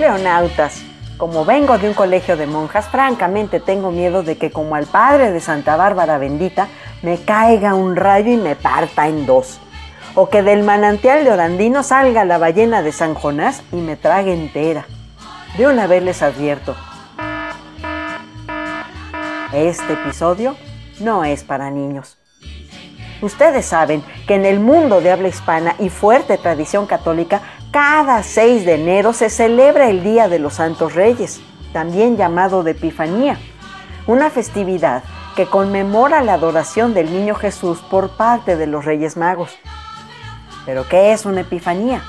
Leonautas, como vengo de un colegio de monjas, francamente tengo miedo de que como al padre de Santa Bárbara bendita, me caiga un rayo y me parta en dos. O que del manantial de Orandino salga la ballena de San Jonás y me trague entera. De una vez les advierto, este episodio no es para niños. Ustedes saben que en el mundo de habla hispana y fuerte tradición católica, cada 6 de enero se celebra el Día de los Santos Reyes, también llamado de Epifanía, una festividad que conmemora la adoración del niño Jesús por parte de los Reyes Magos. ¿Pero qué es una Epifanía?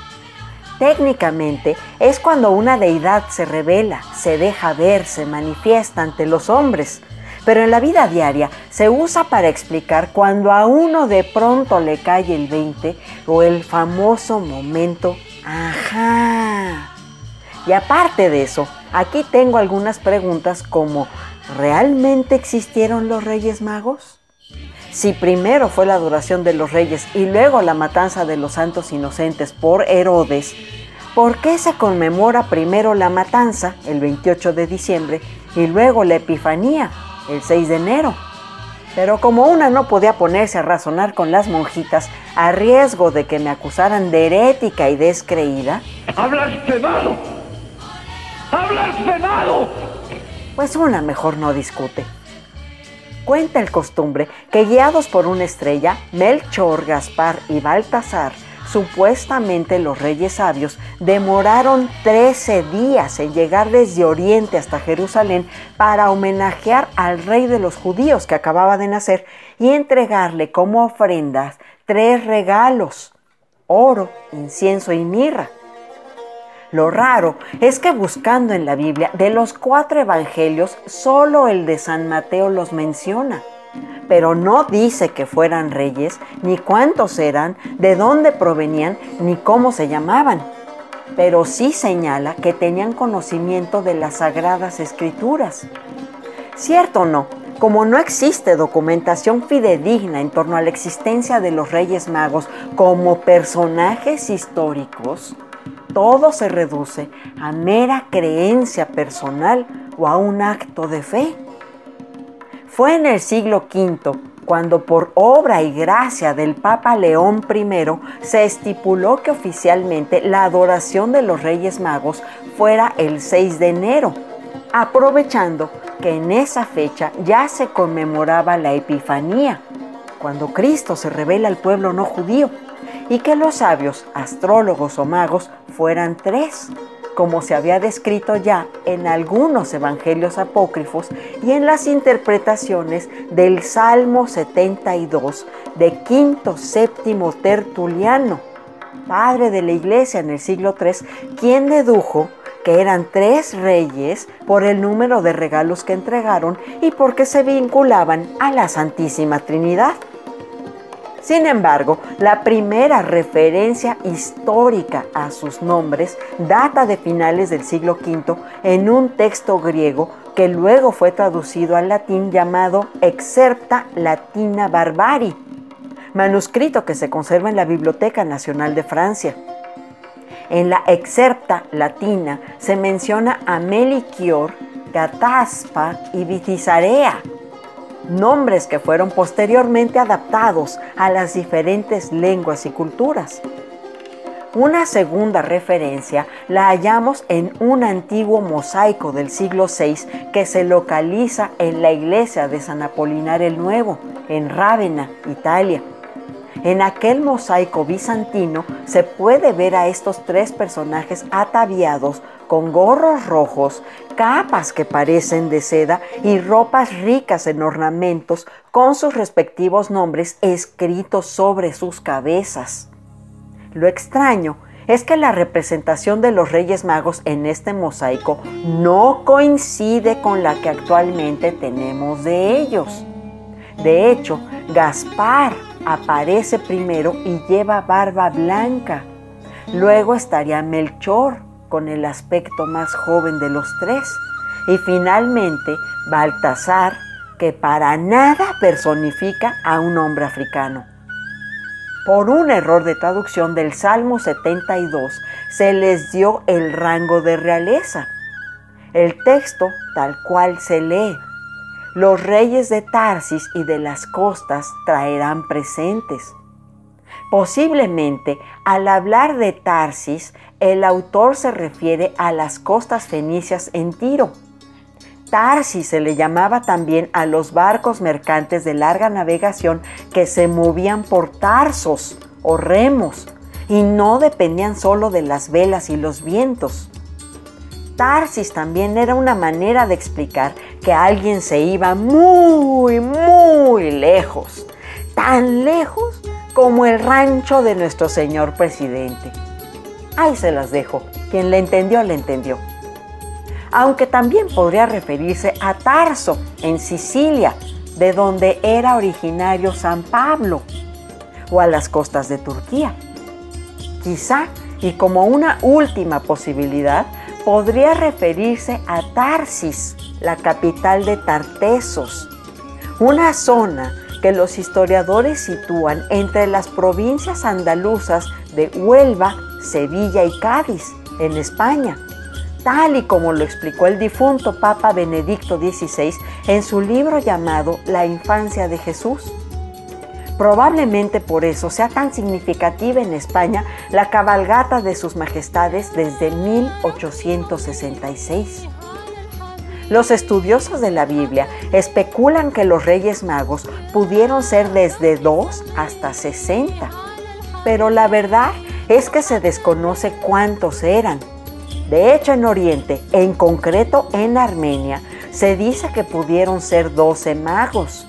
Técnicamente es cuando una deidad se revela, se deja ver, se manifiesta ante los hombres, pero en la vida diaria se usa para explicar cuando a uno de pronto le cae el 20 o el famoso momento ajá. Y aparte de eso, aquí tengo algunas preguntas como ¿realmente existieron los Reyes Magos? Si primero fue la adoración de los reyes y luego la matanza de los santos inocentes por Herodes, ¿por qué se conmemora primero la matanza, el 28 de diciembre, y luego la Epifanía, el 6 de enero. Pero como una no podía ponerse a razonar con las monjitas a riesgo de que me acusaran de herética y descreída, ¡Hablas blasfemado! ¡Hablas blasfemado! Pues una mejor no discute. Cuenta el costumbre que guiados por una estrella, Melchor, Gaspar y Baltasar Supuestamente los reyes sabios demoraron 13 días en llegar desde Oriente hasta Jerusalén para homenajear al rey de los judíos que acababa de nacer y entregarle como ofrendas tres regalos, oro, incienso y mirra. Lo raro es que buscando en la Biblia, de los cuatro evangelios, solo el de San Mateo los menciona pero no dice que fueran reyes, ni cuántos eran, de dónde provenían, ni cómo se llamaban. Pero sí señala que tenían conocimiento de las sagradas escrituras. ¿Cierto o no? Como no existe documentación fidedigna en torno a la existencia de los Reyes Magos como personajes históricos, todo se reduce a mera creencia personal o a un acto de fe. Fue en el siglo V cuando por obra y gracia del Papa León I se estipuló que oficialmente la adoración de los Reyes Magos fuera el 6 de enero, aprovechando que en esa fecha ya se conmemoraba la Epifanía, cuando Cristo se revela al pueblo no judío, y que los sabios, astrólogos o magos fueran tres, como se había descrito ya en algunos evangelios apócrifos y en las interpretaciones del Salmo 72 de quinto séptimo Tertuliano, padre de la iglesia en el siglo III, quien dedujo que eran tres reyes por el número de regalos que entregaron y porque se vinculaban a la Santísima Trinidad. Sin embargo, la primera referencia histórica a sus nombres data de finales del siglo V en un texto griego que luego fue traducido al latín llamado Excerpta Latina Barbari, manuscrito que se conserva en la Biblioteca Nacional de Francia. En la Excerpta Latina se menciona a Meliquior, Gataspa y Vitizarea, nombres que fueron posteriormente adaptados a las diferentes lenguas y culturas. Una segunda referencia la hallamos en un antiguo mosaico del siglo VI que se localiza en la iglesia de San Apolinar el Nuevo, en Rávena, Italia. En aquel mosaico bizantino se puede ver a estos tres personajes ataviados con gorros rojos, capas que parecen de seda y ropas ricas en ornamentos con sus respectivos nombres escritos sobre sus cabezas. Lo extraño es que la representación de los Reyes Magos en este mosaico no coincide con la que actualmente tenemos de ellos. De hecho, Gaspar aparece primero y lleva barba blanca. Luego estaría Melchor, con el aspecto más joven de los tres. Y finalmente Baltasar, que para nada personifica a un hombre africano. Por un error de traducción del Salmo 72, se les dio el rango de realeza. El texto tal cual se lee. Los reyes de Tarsis y de las costas traerán presentes. Posiblemente, al hablar de Tarsis, el autor se refiere a las costas fenicias en Tiro. Tarsis se le llamaba también a los barcos mercantes de larga navegación que se movían por tarsos o remos y no dependían solo de las velas y los vientos. Tarsis también era una manera de explicar que alguien se iba muy, muy lejos, tan lejos como el rancho de nuestro señor presidente. Ahí se las dejo. Quien le entendió, le entendió. Aunque también podría referirse a Tarso, en Sicilia, de donde era originario San Pablo, o a las costas de Turquía. Quizá, y como una última posibilidad, podría referirse a Tarsis, la capital de Tartesos, una zona que los historiadores sitúan entre las provincias andaluzas de Huelva, Sevilla y Cádiz, en España, tal y como lo explicó el difunto Papa Benedicto XVI en su libro llamado La infancia de Jesús. Probablemente por eso sea tan significativa en España la cabalgata de sus majestades desde 1866. Los estudiosos de la Biblia especulan que los Reyes Magos pudieron ser desde 2 hasta 60, pero la verdad es que se desconoce cuántos eran. De hecho, en Oriente, en concreto en Armenia, se dice que pudieron ser 12 magos,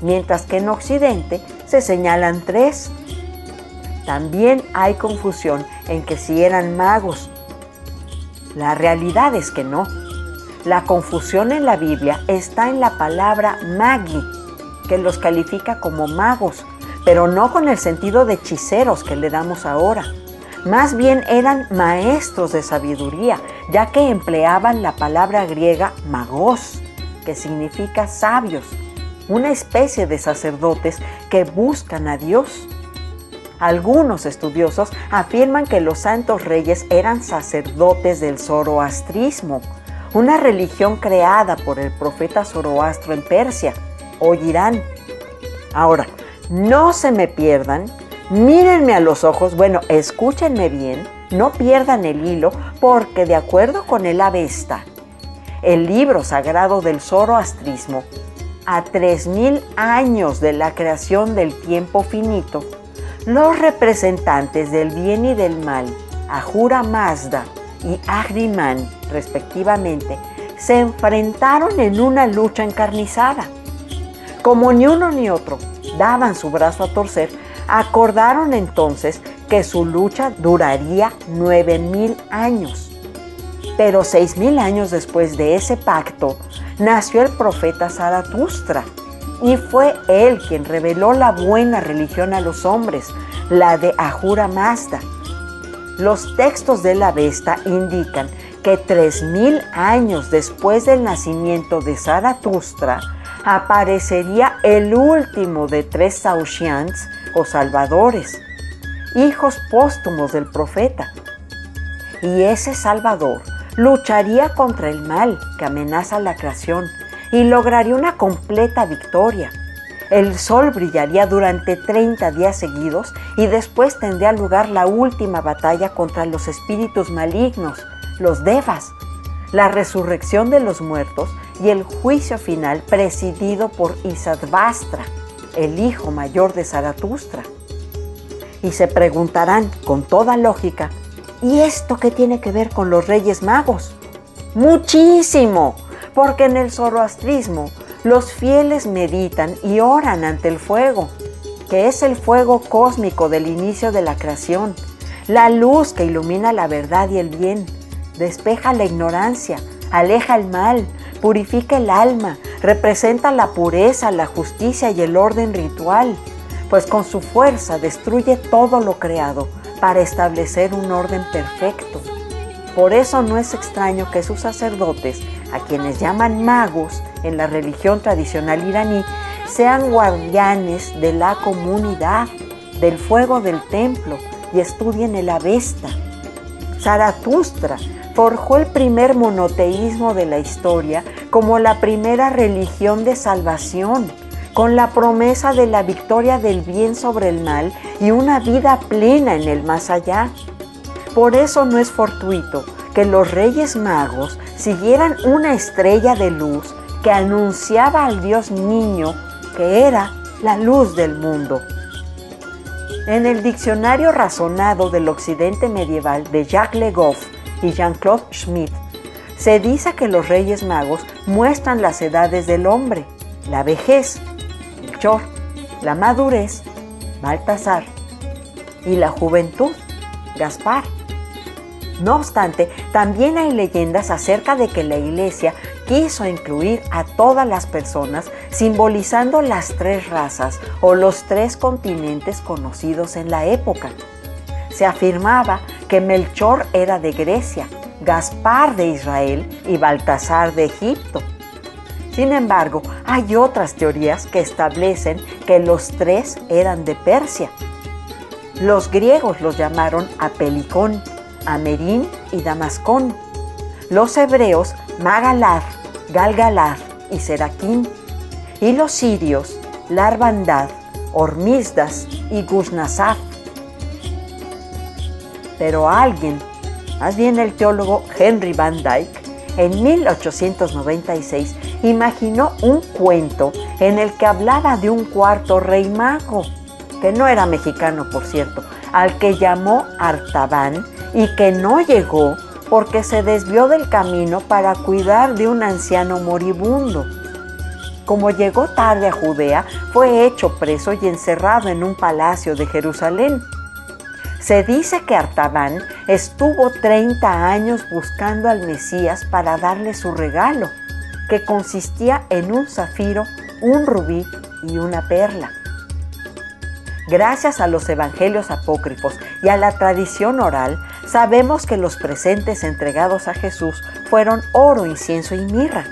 mientras que en Occidente se señalan tres. También hay confusión en que si eran magos. La realidad es que no. La confusión en la Biblia está en la palabra magi, que los califica como magos, pero no con el sentido de hechiceros que le damos ahora. Más bien eran maestros de sabiduría, ya que empleaban la palabra griega magos, que significa sabios, una especie de sacerdotes que buscan a Dios. Algunos estudiosos afirman que los santos reyes eran sacerdotes del zoroastrismo, una religión creada por el profeta Zoroastro en Persia o Irán. Ahora, no se me pierdan, mírenme a los ojos, bueno, escúchenme bien, no pierdan el hilo, porque de acuerdo con el Avesta, el libro sagrado del zoroastrismo, a 3.000 años de la creación del tiempo finito, los representantes del bien y del mal, Ahura Mazda y Ahriman, respectivamente, se enfrentaron en una lucha encarnizada. Como ni uno ni otro daban su brazo a torcer, acordaron entonces que su lucha duraría nueve mil años. Pero seis mil años después de ese pacto, nació el profeta Zaratustra, y fue él quien reveló la buena religión a los hombres, la de Ahura Mazda. Los textos de la Vesta indican que 3.000 años después del nacimiento de Zaratustra aparecería el último de tres Saushians o salvadores, hijos póstumos del profeta. Y ese salvador lucharía contra el mal que amenaza la creación y lograría una completa victoria. El sol brillaría durante 30 días seguidos y después tendría lugar la última batalla contra los espíritus malignos los devas, la resurrección de los muertos y el juicio final presidido por Isadvastra, el hijo mayor de Zaratustra. Y se preguntarán con toda lógica, ¿y esto qué tiene que ver con los reyes magos? Muchísimo, porque en el zoroastrismo los fieles meditan y oran ante el fuego, que es el fuego cósmico del inicio de la creación, la luz que ilumina la verdad y el bien despeja la ignorancia, aleja el mal, purifica el alma, representa la pureza, la justicia y el orden ritual, pues con su fuerza destruye todo lo creado para establecer un orden perfecto. Por eso no es extraño que sus sacerdotes, a quienes llaman magos en la religión tradicional iraní, sean guardianes de la comunidad, del fuego del templo y estudien el Avesta Zaratustra forjó el primer monoteísmo de la historia como la primera religión de salvación, con la promesa de la victoria del bien sobre el mal y una vida plena en el más allá. Por eso no es fortuito que los reyes magos siguieran una estrella de luz que anunciaba al Dios niño que era la luz del mundo. En el Diccionario Razonado del Occidente Medieval de Jacques Le Goff y Jean-Claude Schmitt, se dice que los Reyes Magos muestran las edades del hombre, la vejez, el chor, la madurez, Baltasar, y la juventud, Gaspar. No obstante, también hay leyendas acerca de que la iglesia quiso incluir a todas las personas simbolizando las tres razas o los tres continentes conocidos en la época. Se afirmaba que Melchor era de Grecia, Gaspar de Israel y Baltasar de Egipto. Sin embargo, hay otras teorías que establecen que los tres eran de Persia. Los griegos los llamaron Apelicón, Amerin y Damascón. Los hebreos Magalad, Galgalad y Seraquín. Y los sirios Larbandad, Hormizdas y Gusnasaf. Pero alguien, más bien el teólogo Henry Van Dyke, en 1896 imaginó un cuento en el que hablaba de un cuarto rey mago, que no era mexicano por cierto, al que llamó Artaban y que no llegó porque se desvió del camino para cuidar de un anciano moribundo. Como llegó tarde a Judea, fue hecho preso y encerrado en un palacio de Jerusalén. Se dice que Artaban estuvo 30 años buscando al Mesías para darle su regalo, que consistía en un zafiro, un rubí y una perla. Gracias a los evangelios apócrifos y a la tradición oral, sabemos que los presentes entregados a Jesús fueron oro, incienso y mirra.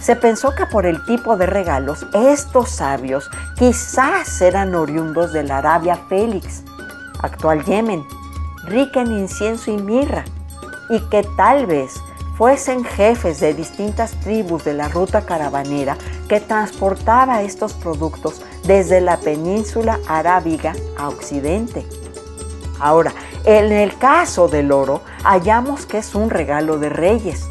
Se pensó que por el tipo de regalos, estos sabios quizás eran oriundos de la Arabia Félix, actual Yemen, rica en incienso y mirra, y que tal vez fuesen jefes de distintas tribus de la ruta caravanera que transportaba estos productos desde la península arábiga a Occidente. Ahora, en el caso del oro, hallamos que es un regalo de reyes.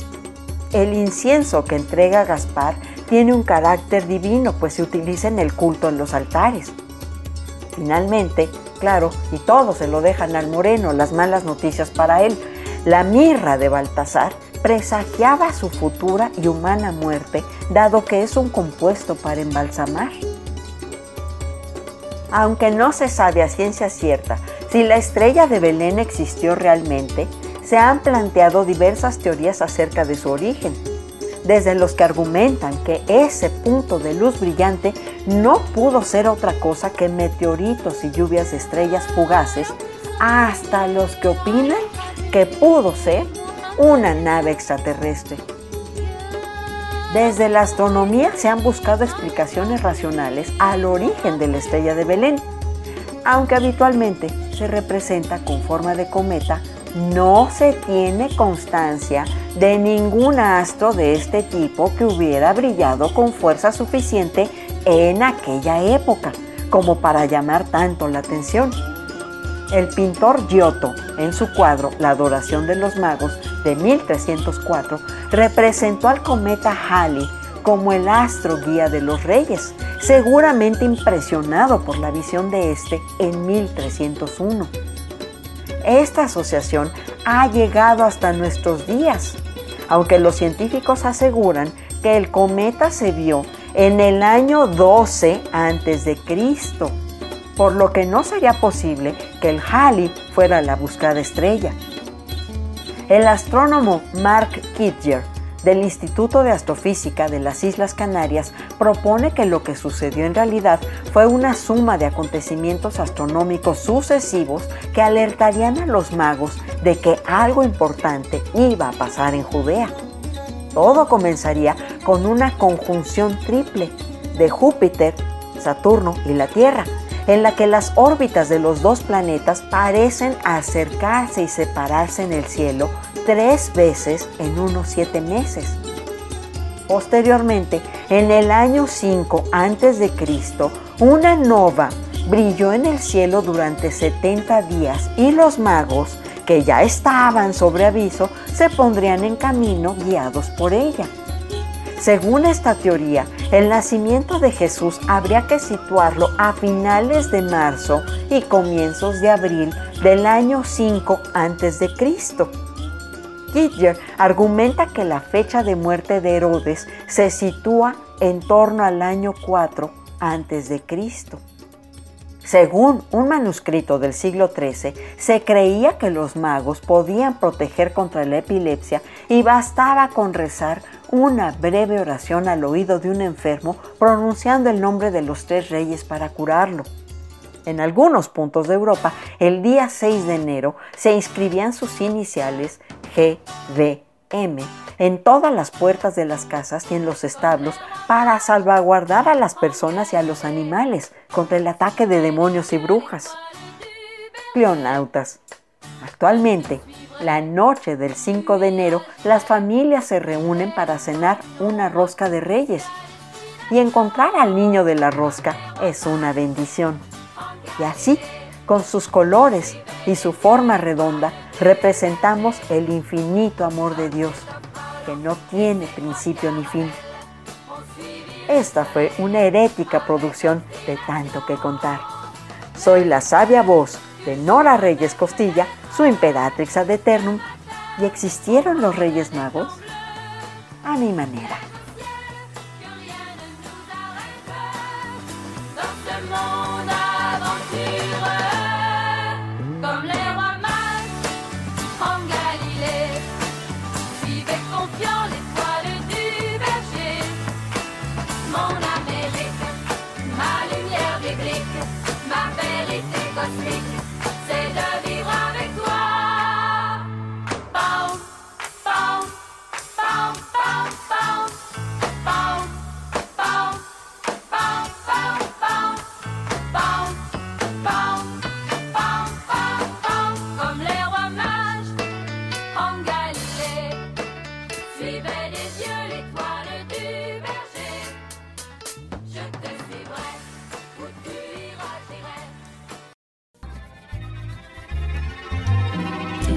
El incienso que entrega Gaspar tiene un carácter divino, pues se utiliza en el culto en los altares. Finalmente, claro, y todos se lo dejan al moreno, las malas noticias para él, la mirra de Baltasar presagiaba su futura y humana muerte, dado que es un compuesto para embalsamar. Aunque no se sabe a ciencia cierta si la estrella de Belén existió realmente, se han planteado diversas teorías acerca de su origen, desde los que argumentan que ese punto de luz brillante no pudo ser otra cosa que meteoritos y lluvias de estrellas fugaces, hasta los que opinan que pudo ser una nave extraterrestre. Desde la astronomía se han buscado explicaciones racionales al origen de la estrella de Belén, aunque habitualmente se representa con forma de cometa, no se tiene constancia de ningún astro de este tipo que hubiera brillado con fuerza suficiente en aquella época como para llamar tanto la atención. El pintor Giotto, en su cuadro La adoración de los magos de 1304, representó al cometa Halley como el astro guía de los reyes, seguramente impresionado por la visión de este en 1301. Esta asociación ha llegado hasta nuestros días, aunque los científicos aseguran que el cometa se vio en el año 12 a.C., por lo que no sería posible que el Halley fuera la buscada estrella. El astrónomo Mark Kittier del Instituto de Astrofísica de las Islas Canarias propone que lo que sucedió en realidad fue una suma de acontecimientos astronómicos sucesivos que alertarían a los magos de que algo importante iba a pasar en Judea. Todo comenzaría con una conjunción triple de Júpiter, Saturno y la Tierra, en la que las órbitas de los dos planetas parecen acercarse y separarse en el cielo tres veces en unos siete meses. Posteriormente, en el año 5 a.C., una nova brilló en el cielo durante 70 días y los magos, que ya estaban sobre aviso, se pondrían en camino guiados por ella. Según esta teoría, el nacimiento de Jesús habría que situarlo a finales de marzo y comienzos de abril del año 5 a.C. Argumenta que la fecha de muerte de Herodes se sitúa en torno al año 4 a.C. Según un manuscrito del siglo XIII, se creía que los magos podían proteger contra la epilepsia y bastaba con rezar una breve oración al oído de un enfermo pronunciando el nombre de los tres reyes para curarlo. En algunos puntos de Europa, el día 6 de enero se inscribían sus iniciales GVM en todas las puertas de las casas y en los establos para salvaguardar a las personas y a los animales contra el ataque de demonios y brujas. Cleonautas. Actualmente, la noche del 5 de enero, las familias se reúnen para cenar una rosca de reyes. Y encontrar al niño de la rosca es una bendición. Y así, con sus colores y su forma redonda, representamos el infinito amor de Dios que no tiene principio ni fin. Esta fue una herética producción de tanto que contar. Soy la sabia voz de Nora Reyes Costilla, su imperatrix ad eternum, y existieron los Reyes Magos a mi manera.